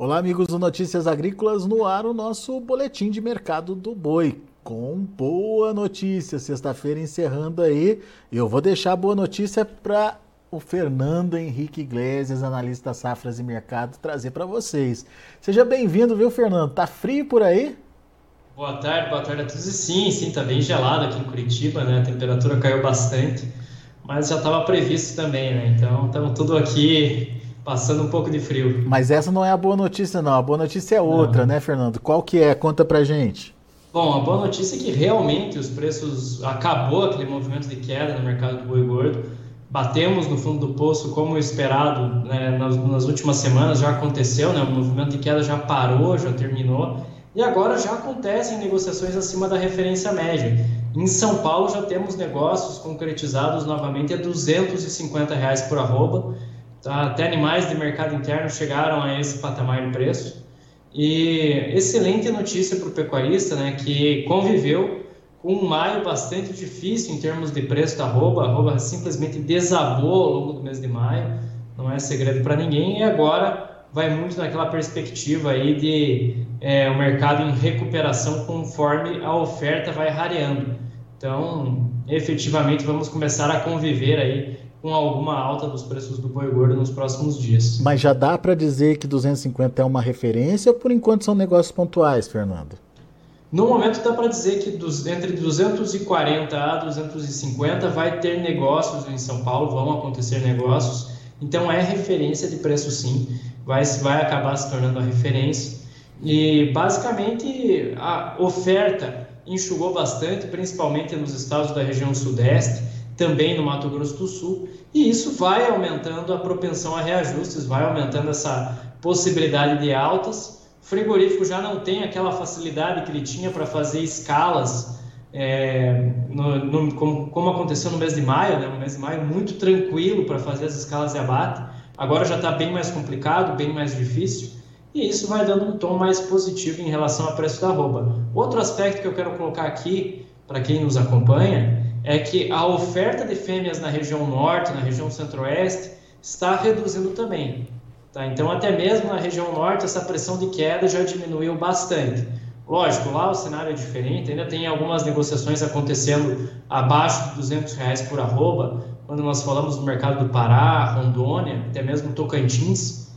Olá, amigos do Notícias Agrícolas, no ar o nosso boletim de mercado do boi. Com boa notícia, sexta-feira encerrando aí. Eu vou deixar a boa notícia para o Fernando Henrique Iglesias, analista safras e mercado, trazer para vocês. Seja bem-vindo, viu, Fernando? Tá frio por aí? Boa tarde, boa tarde a todos. sim, sim, tá bem gelado aqui em Curitiba, né? A temperatura caiu bastante, mas já estava previsto também, né? Então, estamos tudo aqui Passando um pouco de frio. Mas essa não é a boa notícia, não. A boa notícia é outra, não. né, Fernando? Qual que é? Conta pra gente. Bom, a boa notícia é que realmente os preços acabou aquele movimento de queda no mercado do boi gordo. Batemos no fundo do poço como esperado né, nas, nas, últimas semanas, já aconteceu, né, o movimento de queda já parou, já terminou, e agora já acontecem negociações acima da referência média. Em São Paulo já temos negócios concretizados novamente a 250 reais por arroba, Tá? Até animais de mercado interno chegaram a esse patamar de preço. E excelente notícia para o pecuarista, né, que conviveu com um maio bastante difícil em termos de preço da arroba. A arroba simplesmente desabou ao longo do mês de maio, não é segredo para ninguém. E agora vai muito naquela perspectiva aí de é, o mercado em recuperação conforme a oferta vai rareando. Então, efetivamente, vamos começar a conviver aí com alguma alta dos preços do boi gordo nos próximos dias. Mas já dá para dizer que 250 é uma referência ou por enquanto são negócios pontuais, Fernando? No momento dá para dizer que dos, entre 240 a 250 vai ter negócios em São Paulo, vão acontecer negócios. Então é referência de preço sim, vai, vai acabar se tornando a referência. E basicamente a oferta enxugou bastante, principalmente nos estados da região sudeste também no Mato Grosso do Sul, e isso vai aumentando a propensão a reajustes, vai aumentando essa possibilidade de altas. O frigorífico já não tem aquela facilidade que ele tinha para fazer escalas, é, no, no, como, como, aconteceu no mês de maio, né? no mês de maio muito tranquilo para fazer as escalas de abate, agora já está bem mais complicado, bem mais difícil, e isso vai dando um tom mais positivo em relação ao preço da arroba. Outro aspecto que eu quero colocar aqui, para quem nos acompanha, é que a oferta de fêmeas na região norte, na região centro-oeste, está reduzindo também. Tá? Então, até mesmo na região norte, essa pressão de queda já diminuiu bastante. Lógico, lá o cenário é diferente, ainda tem algumas negociações acontecendo abaixo de 200 reais por arroba, quando nós falamos do mercado do Pará, Rondônia, até mesmo Tocantins,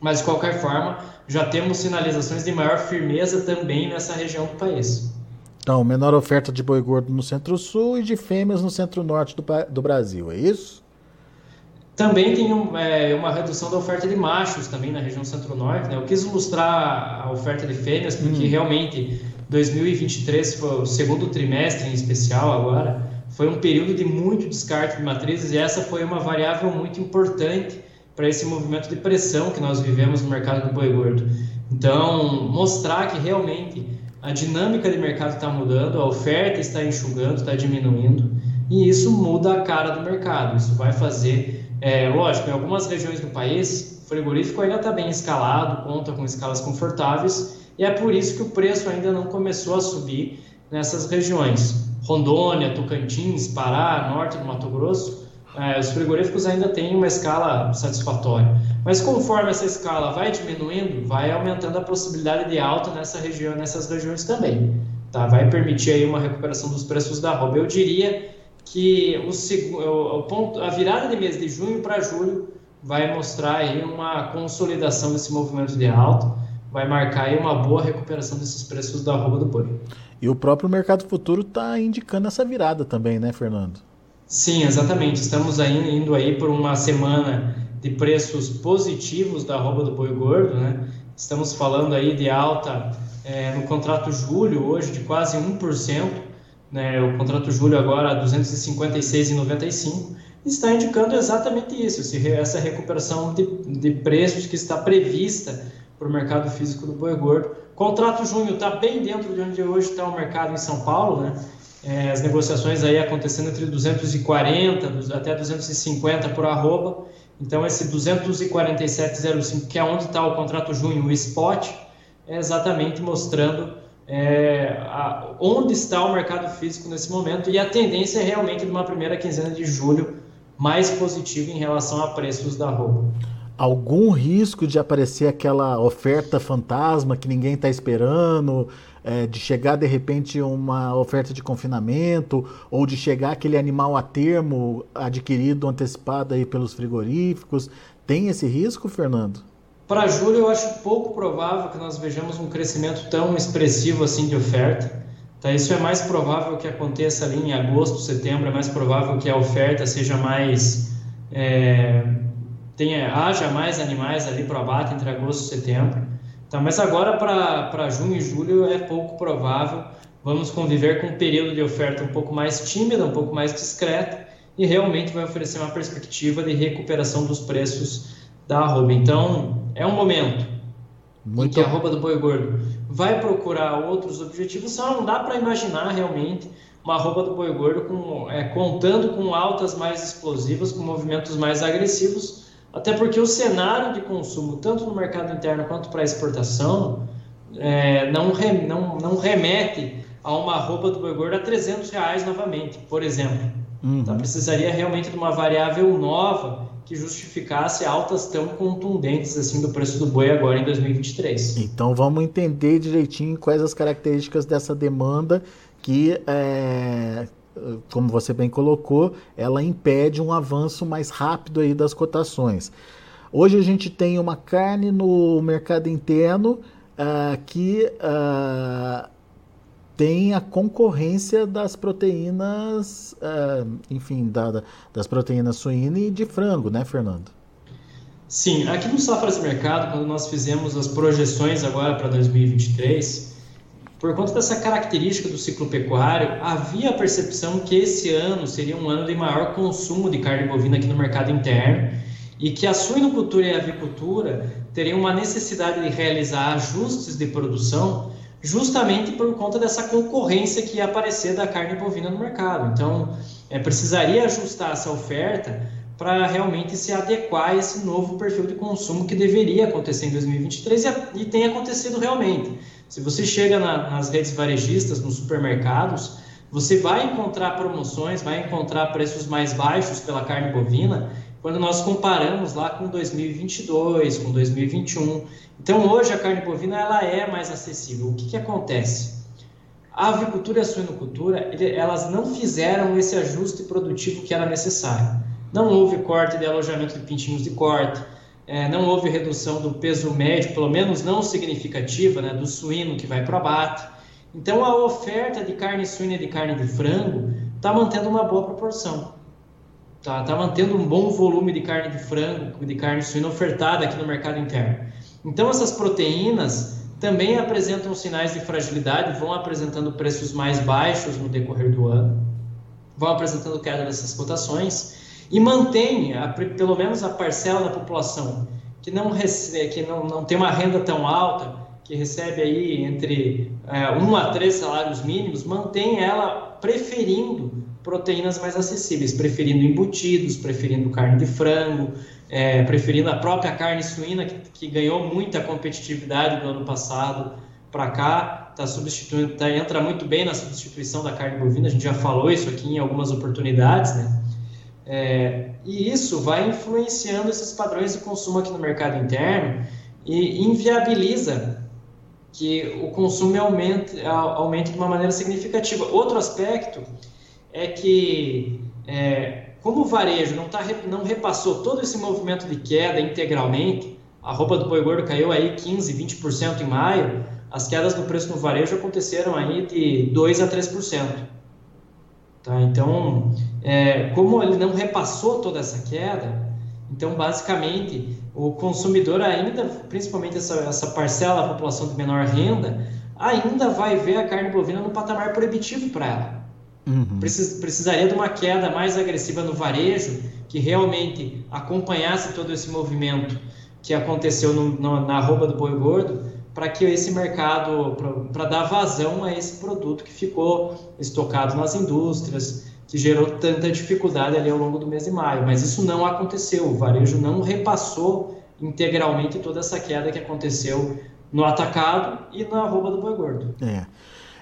mas de qualquer forma, já temos sinalizações de maior firmeza também nessa região do país. Então, menor oferta de boi gordo no centro-sul e de fêmeas no centro-norte do, do Brasil, é isso? Também tem um, é, uma redução da oferta de machos também na região centro-norte. Né? Eu quis ilustrar a oferta de fêmeas porque hum. realmente 2023 foi o segundo trimestre em especial agora, foi um período de muito descarte de matrizes e essa foi uma variável muito importante para esse movimento de pressão que nós vivemos no mercado do boi gordo. Então, mostrar que realmente a dinâmica de mercado está mudando, a oferta está enxugando, está diminuindo, e isso muda a cara do mercado. Isso vai fazer, é, lógico, em algumas regiões do país, o frigorífico ainda está bem escalado, conta com escalas confortáveis, e é por isso que o preço ainda não começou a subir nessas regiões. Rondônia, Tocantins, Pará, norte do Mato Grosso, é, os frigoríficos ainda têm uma escala satisfatória. Mas conforme essa escala vai diminuindo, vai aumentando a possibilidade de alta nessa região, nessas regiões também. Tá? Vai permitir aí uma recuperação dos preços da arroba. Eu diria que o, o ponto, a virada de mês de junho para julho vai mostrar aí uma consolidação desse movimento de alta, vai marcar aí uma boa recuperação desses preços da arroba do boi. E o próprio mercado futuro está indicando essa virada também, né, Fernando? Sim, exatamente. Estamos aí, indo aí por uma semana de preços positivos da arroba do boi gordo, né? Estamos falando aí de alta é, no contrato julho hoje de quase 1%, né? O contrato julho agora 256,95 está indicando exatamente isso, essa recuperação de, de preços que está prevista para o mercado físico do boi gordo. Contrato junho está bem dentro de onde hoje está o mercado em São Paulo, né? É, as negociações aí acontecendo entre 240 até 250 por arroba. Então, esse 247,05, que é onde está o contrato junho, o spot, é exatamente mostrando é, a, onde está o mercado físico nesse momento e a tendência é realmente de uma primeira quinzena de julho mais positiva em relação a preços da arroba. Algum risco de aparecer aquela oferta fantasma que ninguém está esperando, é, de chegar de repente uma oferta de confinamento, ou de chegar aquele animal a termo adquirido antecipado aí pelos frigoríficos? Tem esse risco, Fernando? Para julho, eu acho pouco provável que nós vejamos um crescimento tão expressivo assim de oferta. Tá, isso é mais provável que aconteça ali em agosto, setembro, é mais provável que a oferta seja mais. É, tenha, haja mais animais ali para abate entre agosto e setembro. Tá, mas agora para junho e julho é pouco provável. Vamos conviver com um período de oferta um pouco mais tímida, um pouco mais discreta e realmente vai oferecer uma perspectiva de recuperação dos preços da arroba. Então, é um momento Muito... em que a arroba do boi gordo vai procurar outros objetivos, só não dá para imaginar realmente uma arroba do boi gordo com, é, contando com altas mais explosivas, com movimentos mais agressivos, até porque o cenário de consumo, tanto no mercado interno quanto para exportação, é, não, re, não, não remete a uma roupa do boi gordo a 300 reais novamente, por exemplo. Uhum. Então, precisaria realmente de uma variável nova que justificasse altas tão contundentes assim do preço do boi agora em 2023. Então vamos entender direitinho quais as características dessa demanda que é, como você bem colocou, ela impede um avanço mais rápido aí das cotações. Hoje a gente tem uma carne no mercado interno uh, que uh, tem a concorrência das proteínas, uh, enfim, da, das proteínas suína e de frango, né, Fernando? Sim, aqui no Safras Mercado, quando nós fizemos as projeções agora para 2023, por conta dessa característica do ciclo pecuário, havia a percepção que esse ano seria um ano de maior consumo de carne bovina aqui no mercado interno e que a suinocultura e a avicultura teriam uma necessidade de realizar ajustes de produção justamente por conta dessa concorrência que ia aparecer da carne bovina no mercado. Então, é, precisaria ajustar essa oferta para realmente se adequar a esse novo perfil de consumo que deveria acontecer em 2023 e, e tem acontecido realmente. Se você chega na, nas redes varejistas, nos supermercados, você vai encontrar promoções, vai encontrar preços mais baixos pela carne bovina quando nós comparamos lá com 2022, com 2021. Então hoje a carne bovina ela é mais acessível. O que, que acontece? A avicultura e a suinocultura elas não fizeram esse ajuste produtivo que era necessário. Não houve corte de alojamento de pintinhos de corte, é, não houve redução do peso médio, pelo menos não significativa, né, do suíno que vai para o abate. Então, a oferta de carne suína e de carne de frango está mantendo uma boa proporção. Está tá mantendo um bom volume de carne de frango, de carne suína ofertada aqui no mercado interno. Então, essas proteínas também apresentam sinais de fragilidade, vão apresentando preços mais baixos no decorrer do ano, vão apresentando queda dessas cotações e mantém a, pelo menos a parcela da população que não recebe, que não, não tem uma renda tão alta, que recebe aí entre é, um a três salários mínimos, mantém ela preferindo proteínas mais acessíveis, preferindo embutidos, preferindo carne de frango, é, preferindo a própria carne suína, que, que ganhou muita competitividade no ano passado para cá, tá substituindo, tá, entra muito bem na substituição da carne bovina, a gente já falou isso aqui em algumas oportunidades, né? É, e isso vai influenciando esses padrões de consumo aqui no mercado interno e inviabiliza que o consumo aumente, aumente de uma maneira significativa. Outro aspecto é que, é, como o varejo não, tá, não repassou todo esse movimento de queda integralmente, a roupa do boi gordo caiu aí 15, 20% em maio, as quedas no preço no varejo aconteceram aí de 2 a 3%. Tá? Então, é, como ele não repassou toda essa queda, então basicamente o consumidor ainda, principalmente essa, essa parcela da população de menor renda, ainda vai ver a carne bovina no patamar proibitivo para ela. Uhum. Precis, precisaria de uma queda mais agressiva no varejo, que realmente acompanhasse todo esse movimento que aconteceu no, no, na roupa do boi gordo, para que esse mercado, para dar vazão a esse produto que ficou estocado nas indústrias, que gerou tanta dificuldade ali ao longo do mês de maio. Mas isso não aconteceu, o varejo não repassou integralmente toda essa queda que aconteceu no atacado e na arroba do boi gordo. É.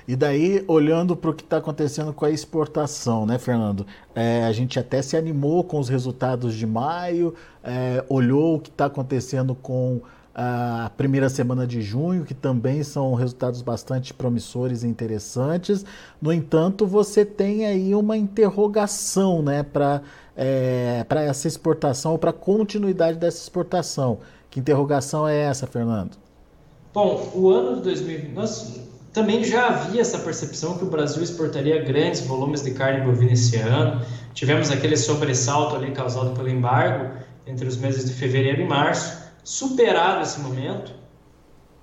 E daí, olhando para o que está acontecendo com a exportação, né, Fernando? É, a gente até se animou com os resultados de maio, é, olhou o que está acontecendo com a primeira semana de junho, que também são resultados bastante promissores e interessantes. No entanto, você tem aí uma interrogação né, para é, essa exportação para a continuidade dessa exportação. Que interrogação é essa, Fernando? Bom, o ano de 2020, nós também já havia essa percepção que o Brasil exportaria grandes volumes de carne bovina esse ano. Tivemos aquele sobressalto ali causado pelo embargo entre os meses de fevereiro e março superado esse momento,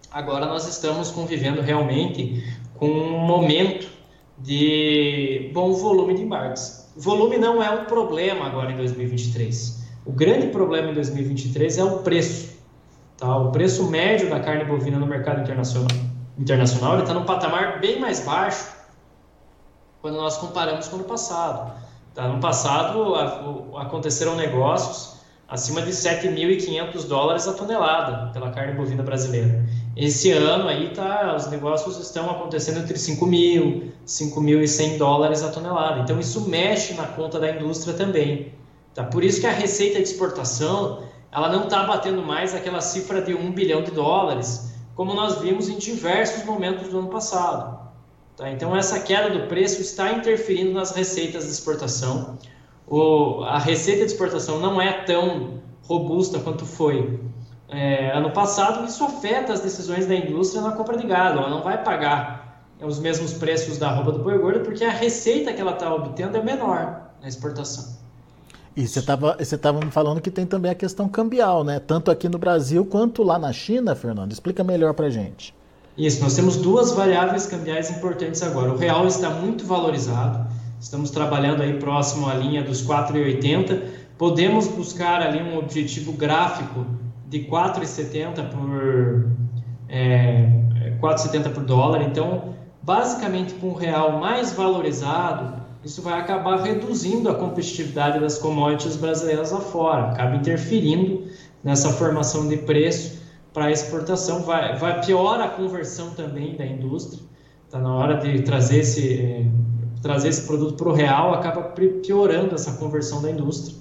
agora nós estamos convivendo realmente com um momento de bom volume de embarques. Volume não é um problema agora em 2023. O grande problema em 2023 é o preço. Tá? O preço médio da carne bovina no mercado internacional, internacional está num patamar bem mais baixo quando nós comparamos com o ano passado. Tá? No passado aconteceram negócios acima de 7.500 dólares a tonelada pela carne bovina brasileira. Esse ano aí tá, os negócios estão acontecendo entre 5.000, 5.100 dólares a tonelada. Então isso mexe na conta da indústria também. Tá? Por isso que a receita de exportação ela não está batendo mais aquela cifra de 1 bilhão de dólares, como nós vimos em diversos momentos do ano passado. Tá? Então essa queda do preço está interferindo nas receitas de exportação o, a receita de exportação não é tão robusta quanto foi é, ano passado, isso afeta as decisões da indústria na compra de gado. Ela não vai pagar os mesmos preços da roupa do boi gordo porque a receita que ela está obtendo é menor na exportação. E você estava me falando que tem também a questão cambial, né? Tanto aqui no Brasil quanto lá na China, Fernando. Explica melhor para gente. Isso, nós temos duas variáveis cambiais importantes agora. O real está muito valorizado Estamos trabalhando aí próximo à linha dos 4,80. Podemos buscar ali um objetivo gráfico de 4,70 por é, 4,70 por dólar. Então, basicamente, com o real mais valorizado, isso vai acabar reduzindo a competitividade das commodities brasileiras lá fora, acaba interferindo nessa formação de preço para exportação, vai, vai piora a conversão também da indústria. Está na hora de trazer esse trazer esse produto para o real acaba piorando essa conversão da indústria.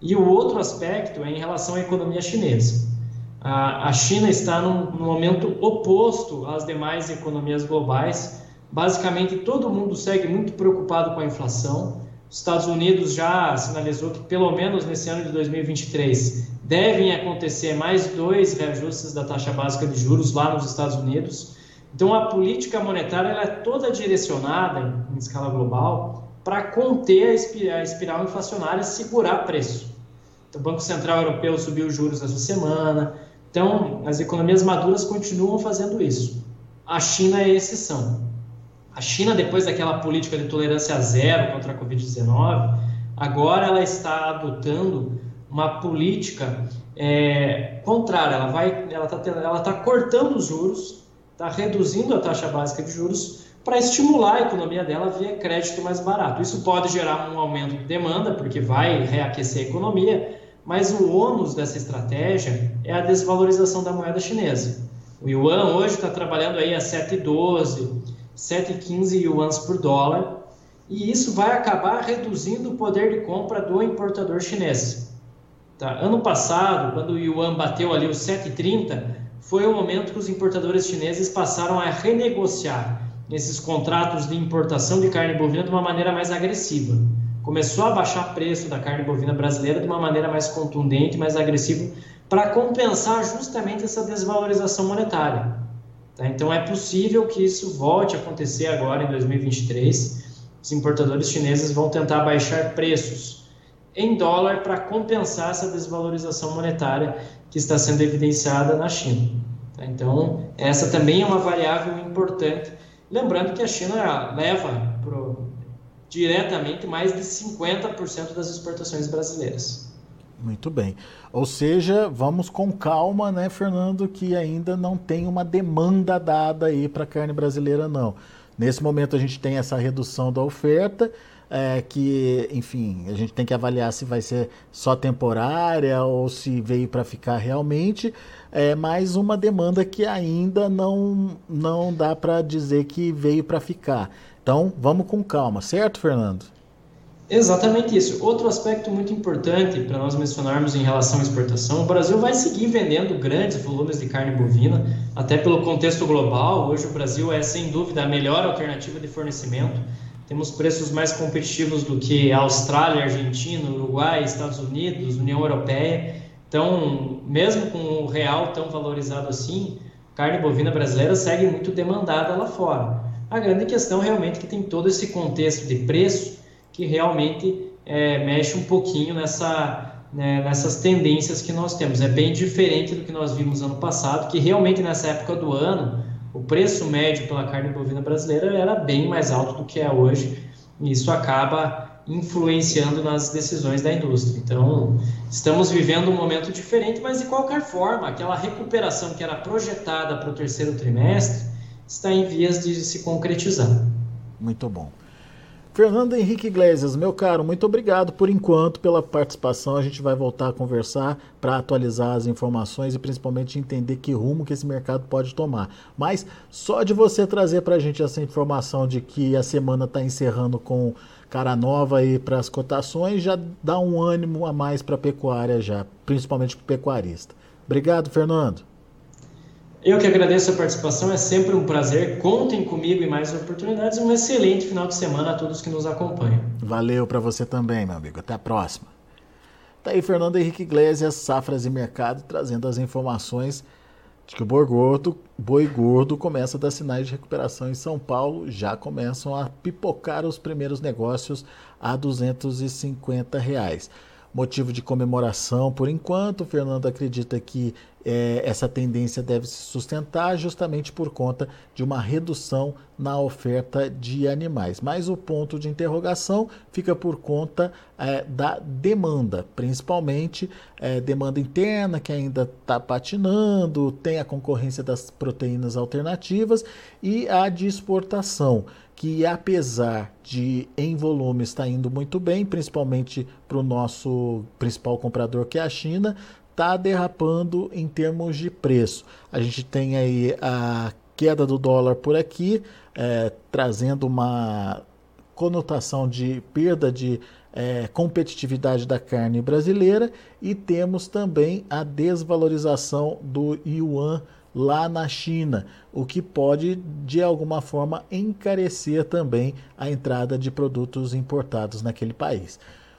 E o outro aspecto é em relação à economia chinesa. A, China está num, num momento oposto às demais economias globais. Basicamente, todo mundo segue muito preocupado com a inflação. Os Estados Unidos já sinalizou que, pelo menos nesse ano de 2023, devem acontecer mais dois reajustes da taxa básica de juros lá nos Estados Unidos. Então, a política monetária ela é toda direcionada, em, em escala global, para conter a espiral, inflacionária e segurar preço. Então, o Banco Central Europeu subiu os juros essa semana. Então, as economias maduras continuam fazendo isso. A China é exceção. A China, depois daquela política de tolerância zero contra a Covid-19, agora ela está adotando uma política é, contrária. Ela vai, ela está ela tá cortando os juros está reduzindo a taxa básica de juros para estimular a economia dela via crédito mais barato. Isso pode gerar um aumento de demanda, porque vai reaquecer a economia, mas o ônus dessa estratégia é a desvalorização da moeda chinesa. O yuan hoje está trabalhando aí a 7,12, 7,15 yuans por dólar, e isso vai acabar reduzindo o poder de compra do importador chinês. Tá? Ano passado, quando o yuan bateu ali os 7,30, foi o momento que os importadores chineses passaram a renegociar esses contratos de importação de carne bovina de uma maneira mais agressiva. Começou a baixar preço da carne bovina brasileira de uma maneira mais contundente, mais agressiva, para compensar justamente essa desvalorização monetária. Tá? Então é possível que isso volte a acontecer agora em 2023. Os importadores chineses vão tentar baixar preços em dólar para compensar essa desvalorização monetária que está sendo evidenciada na China. Tá? Então, essa também é uma variável importante. Lembrando que a China leva pro, diretamente mais de 50% das exportações brasileiras. Muito bem. Ou seja, vamos com calma, né, Fernando, que ainda não tem uma demanda dada aí para a carne brasileira, não. Nesse momento a gente tem essa redução da oferta, é, que, enfim, a gente tem que avaliar se vai ser só temporária ou se veio para ficar realmente, é mais uma demanda que ainda não, não dá para dizer que veio para ficar. Então, vamos com calma, certo, Fernando? Exatamente isso. Outro aspecto muito importante para nós mencionarmos em relação à exportação, o Brasil vai seguir vendendo grandes volumes de carne bovina, até pelo contexto global. Hoje o Brasil é sem dúvida a melhor alternativa de fornecimento. Temos preços mais competitivos do que Austrália, Argentina, Uruguai, Estados Unidos, União Europeia. Então, mesmo com o real tão valorizado assim, carne bovina brasileira segue muito demandada lá fora. A grande questão realmente é que tem todo esse contexto de preço que realmente é, mexe um pouquinho nessa, né, nessas tendências que nós temos. É bem diferente do que nós vimos ano passado, que realmente nessa época do ano o preço médio pela carne bovina brasileira era bem mais alto do que é hoje, e isso acaba influenciando nas decisões da indústria. Então, estamos vivendo um momento diferente, mas de qualquer forma, aquela recuperação que era projetada para o terceiro trimestre está em vias de se concretizar. Muito bom. Fernando Henrique Iglesias, meu caro, muito obrigado por enquanto pela participação. A gente vai voltar a conversar para atualizar as informações e principalmente entender que rumo que esse mercado pode tomar. Mas só de você trazer para a gente essa informação de que a semana está encerrando com cara nova aí para as cotações, já dá um ânimo a mais para a pecuária já, principalmente para o pecuarista. Obrigado, Fernando. Eu que agradeço a participação, é sempre um prazer. Contem comigo em mais oportunidades. Um excelente final de semana a todos que nos acompanham. Valeu para você também, meu amigo. Até a próxima. Tá aí Fernando Henrique Iglesias, Safras e Mercado, trazendo as informações de que o boi gordo, boi gordo começa a dar sinais de recuperação em São Paulo. Já começam a pipocar os primeiros negócios a 250 reais motivo de comemoração por enquanto. O Fernando acredita que é, essa tendência deve se sustentar justamente por conta de uma redução na oferta de animais. Mas o ponto de interrogação fica por conta é, da demanda, principalmente é, demanda interna que ainda está patinando, tem a concorrência das proteínas alternativas e a de exportação que apesar de em volume estar indo muito bem, principalmente para o nosso principal comprador que é a China, está derrapando em termos de preço. A gente tem aí a queda do dólar por aqui, é, trazendo uma conotação de perda de é, competitividade da carne brasileira e temos também a desvalorização do yuan lá na China, o que pode de alguma forma encarecer também a entrada de produtos importados naquele país.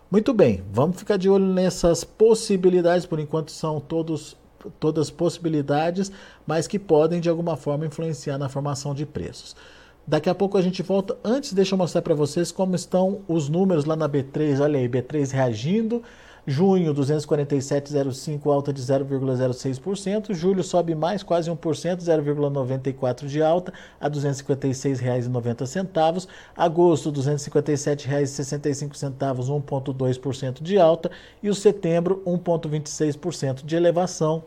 Muito bem, vamos ficar de olho nessas possibilidades, por enquanto são todos todas possibilidades, mas que podem de alguma forma influenciar na formação de preços. Daqui a pouco a gente volta. Antes, deixa eu mostrar para vocês como estão os números lá na B3. Olha aí, B3 reagindo. Junho, 247,05, alta de 0,06%. Julho sobe mais, quase 1%, 0,94% de alta, a R$ 256,90. Agosto, R$ 257,65, 1,2% de alta. E o setembro, 1,26% de elevação,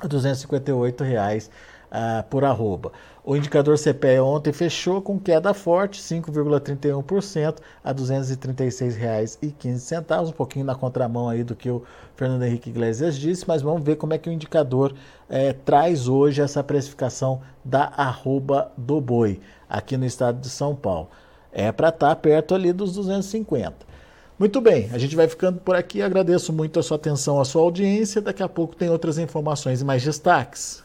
R$ 258,00 uh, por arroba. O indicador CPE ontem fechou com queda forte, 5,31% a R$ 236,15, um pouquinho na contramão aí do que o Fernando Henrique Iglesias disse, mas vamos ver como é que o indicador é, traz hoje essa precificação da arroba do boi aqui no estado de São Paulo. É para estar tá perto ali dos 250. Muito bem, a gente vai ficando por aqui. Agradeço muito a sua atenção, a sua audiência. Daqui a pouco tem outras informações e mais destaques.